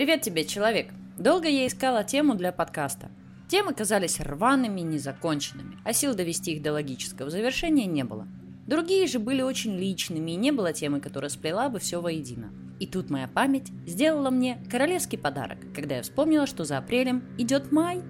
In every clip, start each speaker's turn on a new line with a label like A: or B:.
A: Привет тебе, человек! Долго я искала тему для подкаста. Темы казались рваными, незаконченными, а сил довести их до логического завершения не было. Другие же были очень личными, и не было темы, которая сплела бы все воедино. И тут моя память сделала мне королевский подарок, когда я вспомнила, что за апрелем идет май.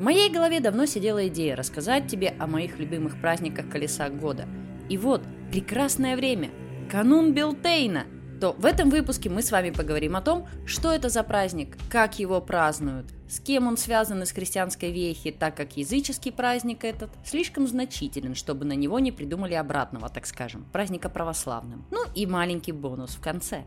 A: В моей голове давно сидела идея рассказать тебе о моих любимых праздниках колеса года. И вот, прекрасное время, канун Белтейна – то в этом выпуске мы с вами поговорим о том, что это за праздник, как его празднуют, с кем он связан из христианской вехи, так как языческий праздник этот слишком значителен, чтобы на него не придумали обратного, так скажем, праздника православным. Ну и маленький бонус в конце.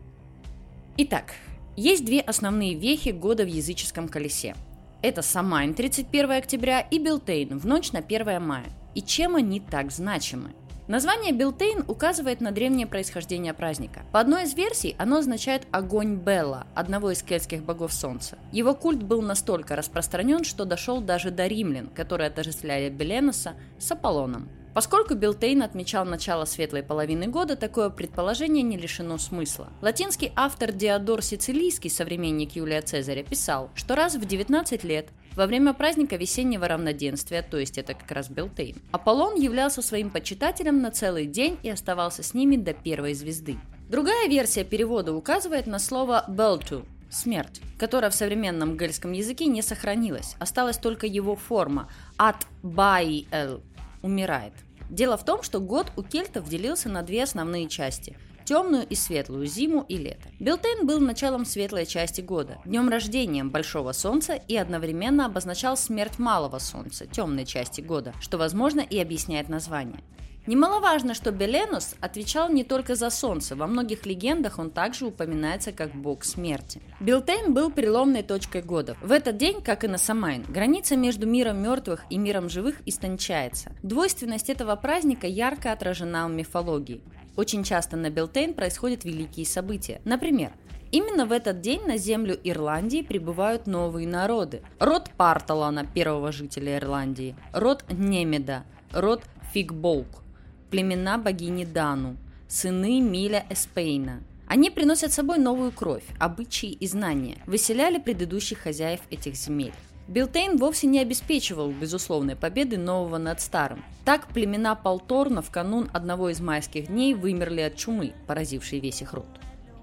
A: Итак, есть две основные вехи года в языческом колесе. Это Самайн 31 октября и Белтейн в ночь на 1 мая. И чем они так значимы? Название Билтейн указывает на древнее происхождение праздника. По одной из версий, оно означает огонь Белла, одного из кельтских богов солнца. Его культ был настолько распространен, что дошел даже до римлян, которые отождествляли Беленуса с Аполлоном. Поскольку Билтейн отмечал начало светлой половины года, такое предположение не лишено смысла. Латинский автор Диодор Сицилийский, современник Юлия Цезаря, писал, что раз в 19 лет во время праздника весеннего равноденствия, то есть это как раз Белтейн, Аполлон являлся своим почитателем на целый день и оставался с ними до первой звезды. Другая версия перевода указывает на слово «белту» – смерть, которая в современном гельском языке не сохранилась, осталась только его форма «от баи-эл» – умирает. Дело в том, что год у кельтов делился на две основные части темную и светлую зиму и лето. Белтейн был началом светлой части года, днем рождения большого солнца и одновременно обозначал смерть малого солнца, темной части года, что, возможно, и объясняет название. Немаловажно, что Беленус отвечал не только за солнце, во многих легендах он также упоминается как бог смерти. Билтейн был переломной точкой года. В этот день, как и на Самайн, граница между миром мертвых и миром живых истончается. Двойственность этого праздника ярко отражена в мифологии. Очень часто на Белтейн происходят великие события. Например, Именно в этот день на землю Ирландии прибывают новые народы. Род Парталана, первого жителя Ирландии, род Немеда, род Фигболк, племена богини Дану, сыны Миля Эспейна. Они приносят с собой новую кровь, обычаи и знания, выселяли предыдущих хозяев этих земель. Билтейн вовсе не обеспечивал безусловной победы нового над старым. Так племена Полторна в канун одного из майских дней вымерли от чумы, поразившей весь их род.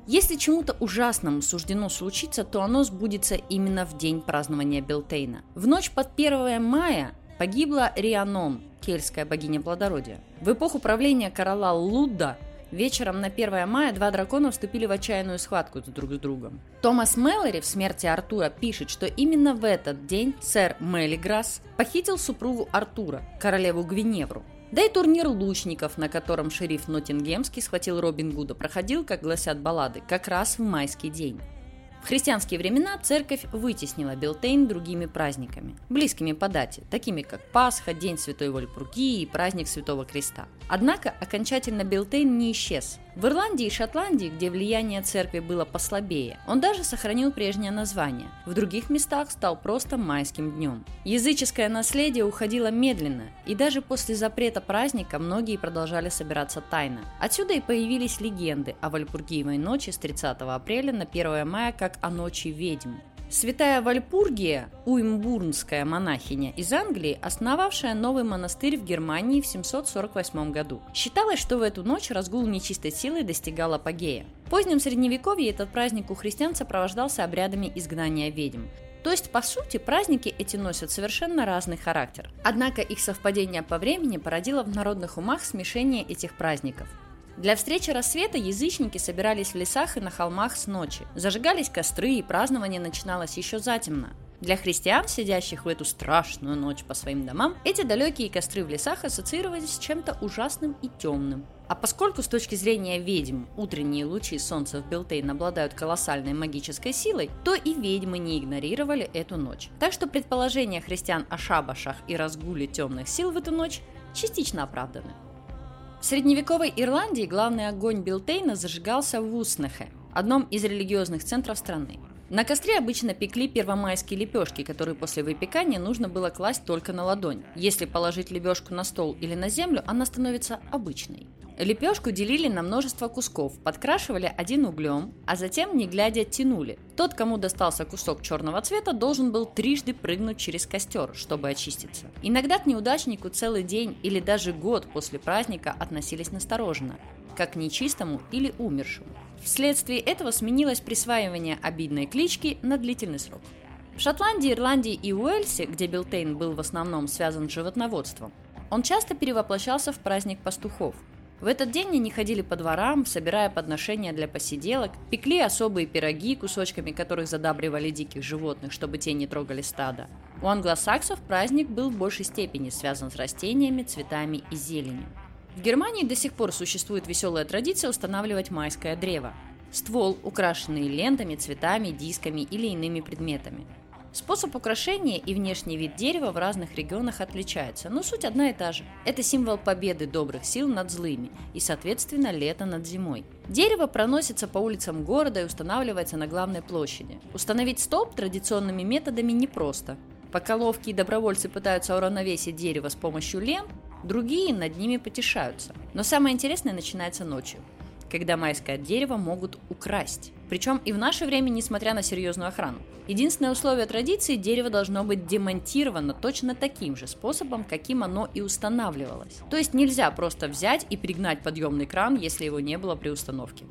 A: Если чему-то ужасному суждено случиться, то оно сбудется именно в день празднования Белтейна. В ночь под 1 мая погибла Рианон, кельтская богиня плодородия. В эпоху правления короля Лудда Вечером на 1 мая два дракона вступили в отчаянную схватку друг с другом. Томас Мэлори в «Смерти Артура» пишет, что именно в этот день сэр Мелиграсс похитил супругу Артура, королеву Гвиневру. Да и турнир лучников, на котором шериф Ноттингемский схватил Робин Гуда, проходил, как гласят баллады, как раз в майский день. В христианские времена церковь вытеснила Белтейн другими праздниками, близкими по дате, такими как Пасха, День Святой Вольпургии и праздник Святого Креста. Однако окончательно Белтейн не исчез. В Ирландии и Шотландии, где влияние церкви было послабее, он даже сохранил прежнее название. В других местах стал просто майским днем. Языческое наследие уходило медленно, и даже после запрета праздника многие продолжали собираться тайно. Отсюда и появились легенды о Вальпургиевой ночи с 30 апреля на 1 мая как о ночи ведьм. Святая Вальпургия, уимбурнская монахиня из Англии, основавшая новый монастырь в Германии в 748 году. Считалось, что в эту ночь разгул нечистой силы достигал апогея. В позднем средневековье этот праздник у христиан сопровождался обрядами изгнания ведьм. То есть, по сути, праздники эти носят совершенно разный характер. Однако их совпадение по времени породило в народных умах смешение этих праздников. Для встречи рассвета язычники собирались в лесах и на холмах с ночи. Зажигались костры, и празднование начиналось еще затемно. Для христиан, сидящих в эту страшную ночь по своим домам, эти далекие костры в лесах ассоциировались с чем-то ужасным и темным. А поскольку с точки зрения ведьм утренние лучи солнца в Белтейн обладают колоссальной магической силой, то и ведьмы не игнорировали эту ночь. Так что предположения христиан о шабашах и разгуле темных сил в эту ночь частично оправданы. В средневековой Ирландии главный огонь Билтейна зажигался в Уснехе, одном из религиозных центров страны. На костре обычно пекли первомайские лепешки, которые после выпекания нужно было класть только на ладонь. Если положить лепешку на стол или на землю, она становится обычной. Лепешку делили на множество кусков, подкрашивали один углем, а затем, не глядя, тянули. Тот, кому достался кусок черного цвета, должен был трижды прыгнуть через костер, чтобы очиститься. Иногда к неудачнику целый день или даже год после праздника относились настороженно, как к нечистому или умершему. Вследствие этого сменилось присваивание обидной клички на длительный срок. В Шотландии, Ирландии и Уэльсе, где Билтейн был в основном связан с животноводством, он часто перевоплощался в праздник пастухов – в этот день они ходили по дворам, собирая подношения для посиделок, пекли особые пироги, кусочками которых задабривали диких животных, чтобы те не трогали стада. У англосаксов праздник был в большей степени связан с растениями, цветами и зеленью. В Германии до сих пор существует веселая традиция устанавливать майское древо. Ствол, украшенный лентами, цветами, дисками или иными предметами. Способ украшения и внешний вид дерева в разных регионах отличаются, но суть одна и та же. Это символ победы добрых сил над злыми и, соответственно, лета над зимой. Дерево проносится по улицам города и устанавливается на главной площади. Установить столб традиционными методами непросто. Пока ловкие добровольцы пытаются уравновесить дерево с помощью лент, другие над ними потешаются. Но самое интересное начинается ночью когда майское дерево могут украсть. Причем и в наше время, несмотря на серьезную охрану. Единственное условие традиции – дерево должно быть демонтировано точно таким же способом, каким оно и устанавливалось. То есть нельзя просто взять и пригнать подъемный кран, если его не было при установке.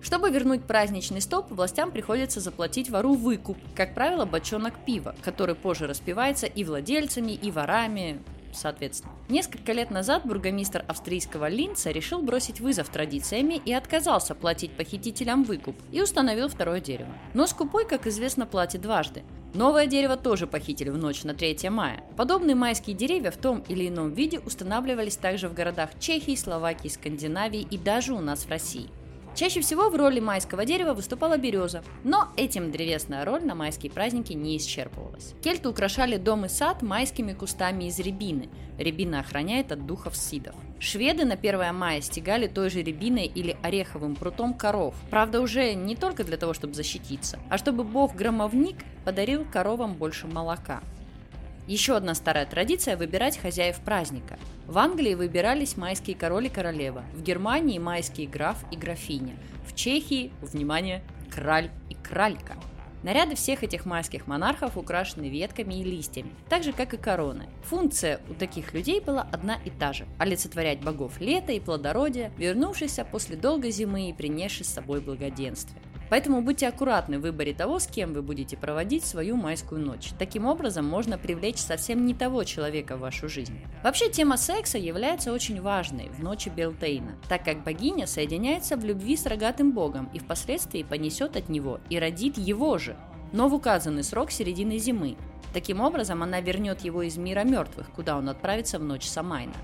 A: Чтобы вернуть праздничный стоп, властям приходится заплатить вору выкуп, как правило, бочонок пива, который позже распивается и владельцами, и ворами, соответственно. Несколько лет назад бургомистр австрийского Линца решил бросить вызов традициями и отказался платить похитителям выкуп и установил второе дерево. Но скупой, как известно, платит дважды. Новое дерево тоже похитили в ночь на 3 мая. Подобные майские деревья в том или ином виде устанавливались также в городах Чехии, Словакии, Скандинавии и даже у нас в России. Чаще всего в роли майского дерева выступала береза, но этим древесная роль на майские праздники не исчерпывалась. Кельты украшали дом и сад майскими кустами из рябины. Рябина охраняет от духов сидов. Шведы на 1 мая стегали той же рябиной или ореховым прутом коров. Правда, уже не только для того, чтобы защититься, а чтобы бог-громовник подарил коровам больше молока. Еще одна старая традиция – выбирать хозяев праздника. В Англии выбирались майские король и королева, в Германии – майские граф и графиня, в Чехии – внимание, краль и кралька. Наряды всех этих майских монархов украшены ветками и листьями, так же, как и короны. Функция у таких людей была одна и та же – олицетворять богов лета и плодородия, вернувшихся после долгой зимы и принесших с собой благоденствие. Поэтому будьте аккуратны в выборе того, с кем вы будете проводить свою майскую ночь. Таким образом, можно привлечь совсем не того человека в вашу жизнь. Вообще, тема секса является очень важной в ночи Белтейна, так как богиня соединяется в любви с рогатым богом и впоследствии понесет от него и родит его же, но в указанный срок середины зимы. Таким образом, она вернет его из мира мертвых, куда он отправится в ночь Самайна.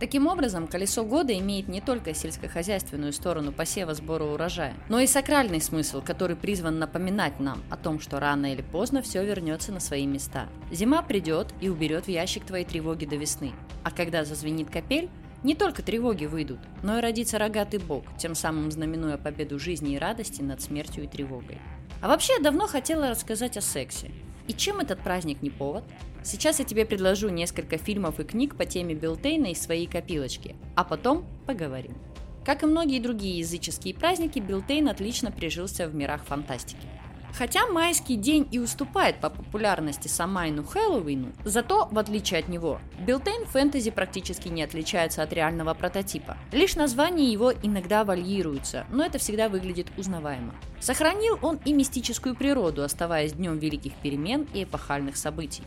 A: Таким образом, колесо года имеет не только сельскохозяйственную сторону посева сбора урожая, но и сакральный смысл, который призван напоминать нам о том, что рано или поздно все вернется на свои места. Зима придет и уберет в ящик твои тревоги до весны. А когда зазвенит капель, не только тревоги выйдут, но и родится рогатый бог, тем самым знаменуя победу жизни и радости над смертью и тревогой. А вообще, я давно хотела рассказать о сексе. И чем этот праздник не повод? Сейчас я тебе предложу несколько фильмов и книг по теме Белтейна из своей копилочки, а потом поговорим. Как и многие другие языческие праздники, Белтейн отлично прижился в мирах фантастики. Хотя майский день и уступает по популярности Самайну Хэллоуину, зато, в отличие от него, Белтейн фэнтези практически не отличается от реального прототипа. Лишь названия его иногда варьируются, но это всегда выглядит узнаваемо. Сохранил он и мистическую природу, оставаясь днем великих перемен и эпохальных событий.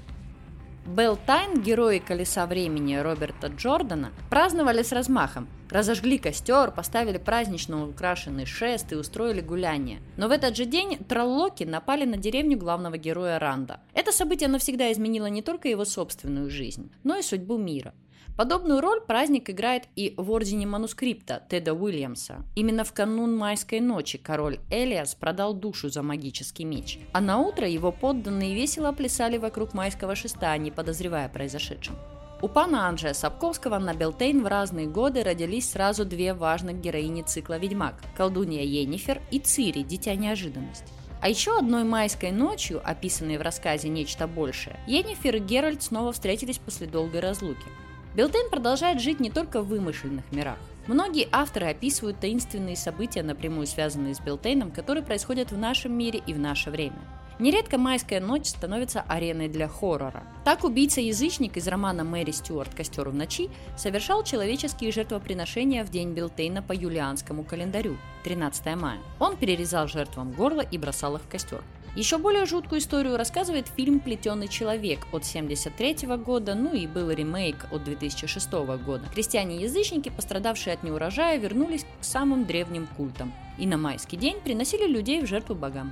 A: Белтайн, герои «Колеса времени» Роберта Джордана, праздновали с размахом. Разожгли костер, поставили празднично украшенный шест и устроили гуляние. Но в этот же день троллоки напали на деревню главного героя Ранда. Это событие навсегда изменило не только его собственную жизнь, но и судьбу мира. Подобную роль праздник играет и в Ордене манускрипта Теда Уильямса. Именно в канун майской ночи король Элиас продал душу за магический меч, а на утро его подданные весело плясали вокруг майского шеста, не подозревая произошедшем. У пана Анджея Сапковского на Белтейн в разные годы родились сразу две важных героини цикла «Ведьмак» – колдунья Енифер и Цири – дитя неожиданности. А еще одной майской ночью, описанной в рассказе «Нечто большее», Енифер и Геральт снова встретились после долгой разлуки. Белтейн продолжает жить не только в вымышленных мирах, Многие авторы описывают таинственные события, напрямую связанные с Белтейном, которые происходят в нашем мире и в наше время. Нередко майская ночь становится ареной для хоррора. Так убийца-язычник из романа Мэри Стюарт «Костер в ночи» совершал человеческие жертвоприношения в день Билтейна по юлианскому календарю – 13 мая. Он перерезал жертвам горло и бросал их в костер. Еще более жуткую историю рассказывает фильм «Плетеный человек» от 1973 года, ну и был ремейк от 2006 года. Крестьяне-язычники, пострадавшие от неурожая, вернулись к самым древним культам и на майский день приносили людей в жертву богам.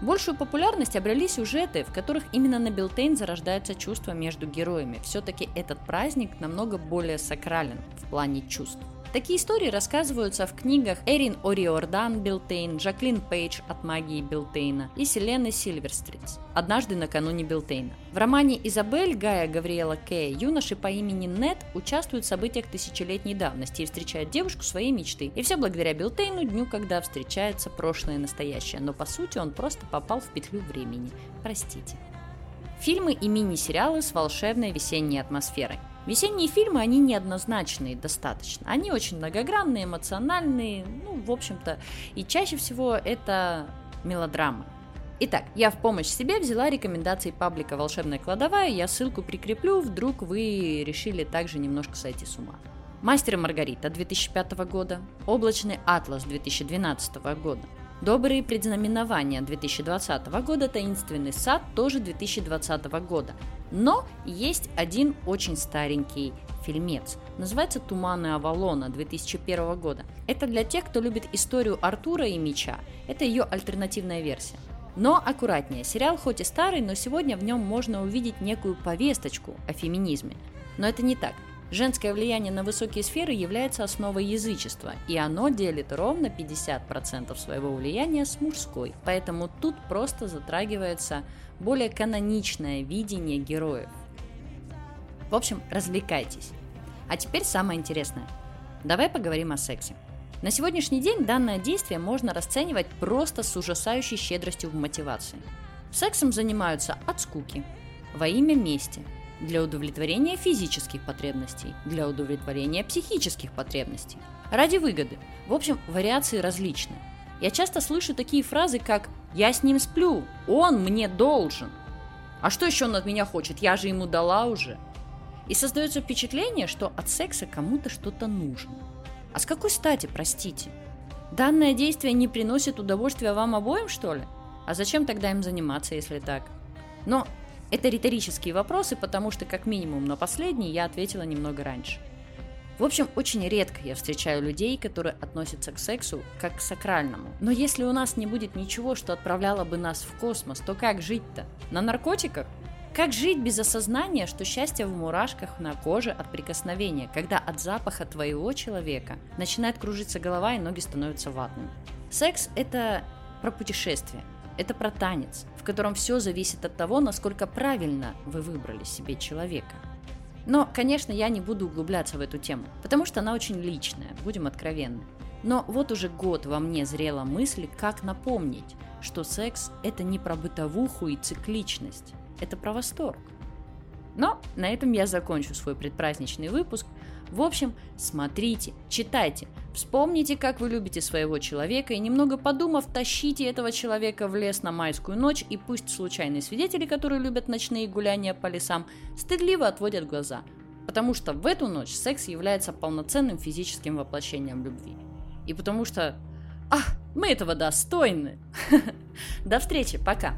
A: Большую популярность обрели сюжеты, в которых именно на Билтейн зарождается чувство между героями. Все-таки этот праздник намного более сакрален в плане чувств. Такие истории рассказываются в книгах Эрин Ориордан Белтейн, Жаклин Пейдж от магии Белтейна и Селены Сильверстритс «Однажды накануне Белтейна». В романе «Изабель» Гая Гавриэла Кея юноша по имени Нед участвуют в событиях тысячелетней давности и встречают девушку своей мечты. И все благодаря Белтейну, дню, когда встречается прошлое и настоящее, но по сути он просто попал в петлю времени. Простите. Фильмы и мини-сериалы с волшебной весенней атмосферой. Весенние фильмы, они неоднозначные достаточно. Они очень многогранные, эмоциональные, ну, в общем-то, и чаще всего это мелодрамы. Итак, я в помощь себе взяла рекомендации паблика «Волшебная кладовая», я ссылку прикреплю, вдруг вы решили также немножко сойти с ума. «Мастер и Маргарита» 2005 года, «Облачный атлас» 2012 года, Добрые предзнаменования 2020 года, Таинственный сад тоже 2020 года. Но есть один очень старенький фильмец. Называется «Туманы Авалона» 2001 года. Это для тех, кто любит историю Артура и Меча. Это ее альтернативная версия. Но аккуратнее, сериал хоть и старый, но сегодня в нем можно увидеть некую повесточку о феминизме. Но это не так. Женское влияние на высокие сферы является основой язычества, и оно делит ровно 50% своего влияния с мужской. Поэтому тут просто затрагивается более каноничное видение героев. В общем, развлекайтесь. А теперь самое интересное. Давай поговорим о сексе. На сегодняшний день данное действие можно расценивать просто с ужасающей щедростью в мотивации. Сексом занимаются от скуки, во имя мести – для удовлетворения физических потребностей, для удовлетворения психических потребностей, ради выгоды. В общем, вариации различны. Я часто слышу такие фразы, как «я с ним сплю, он мне должен». А что еще он от меня хочет? Я же ему дала уже. И создается впечатление, что от секса кому-то что-то нужно. А с какой стати, простите? Данное действие не приносит удовольствия вам обоим, что ли? А зачем тогда им заниматься, если так? Но это риторические вопросы, потому что как минимум на последний я ответила немного раньше. В общем, очень редко я встречаю людей, которые относятся к сексу как к сакральному. Но если у нас не будет ничего, что отправляло бы нас в космос, то как жить-то? На наркотиках? Как жить без осознания, что счастье в мурашках на коже от прикосновения, когда от запаха твоего человека начинает кружиться голова и ноги становятся ватными? Секс – это про путешествие, это про танец, в котором все зависит от того, насколько правильно вы выбрали себе человека. Но, конечно, я не буду углубляться в эту тему, потому что она очень личная, будем откровенны. Но вот уже год во мне зрела мысль, как напомнить, что секс – это не про бытовуху и цикличность, это про восторг. Но на этом я закончу свой предпраздничный выпуск – в общем, смотрите, читайте, вспомните, как вы любите своего человека и немного подумав, тащите этого человека в лес на майскую ночь и пусть случайные свидетели, которые любят ночные гуляния по лесам, стыдливо отводят глаза, потому что в эту ночь секс является полноценным физическим воплощением любви. И потому что... Ах, мы этого достойны! До встречи, пока!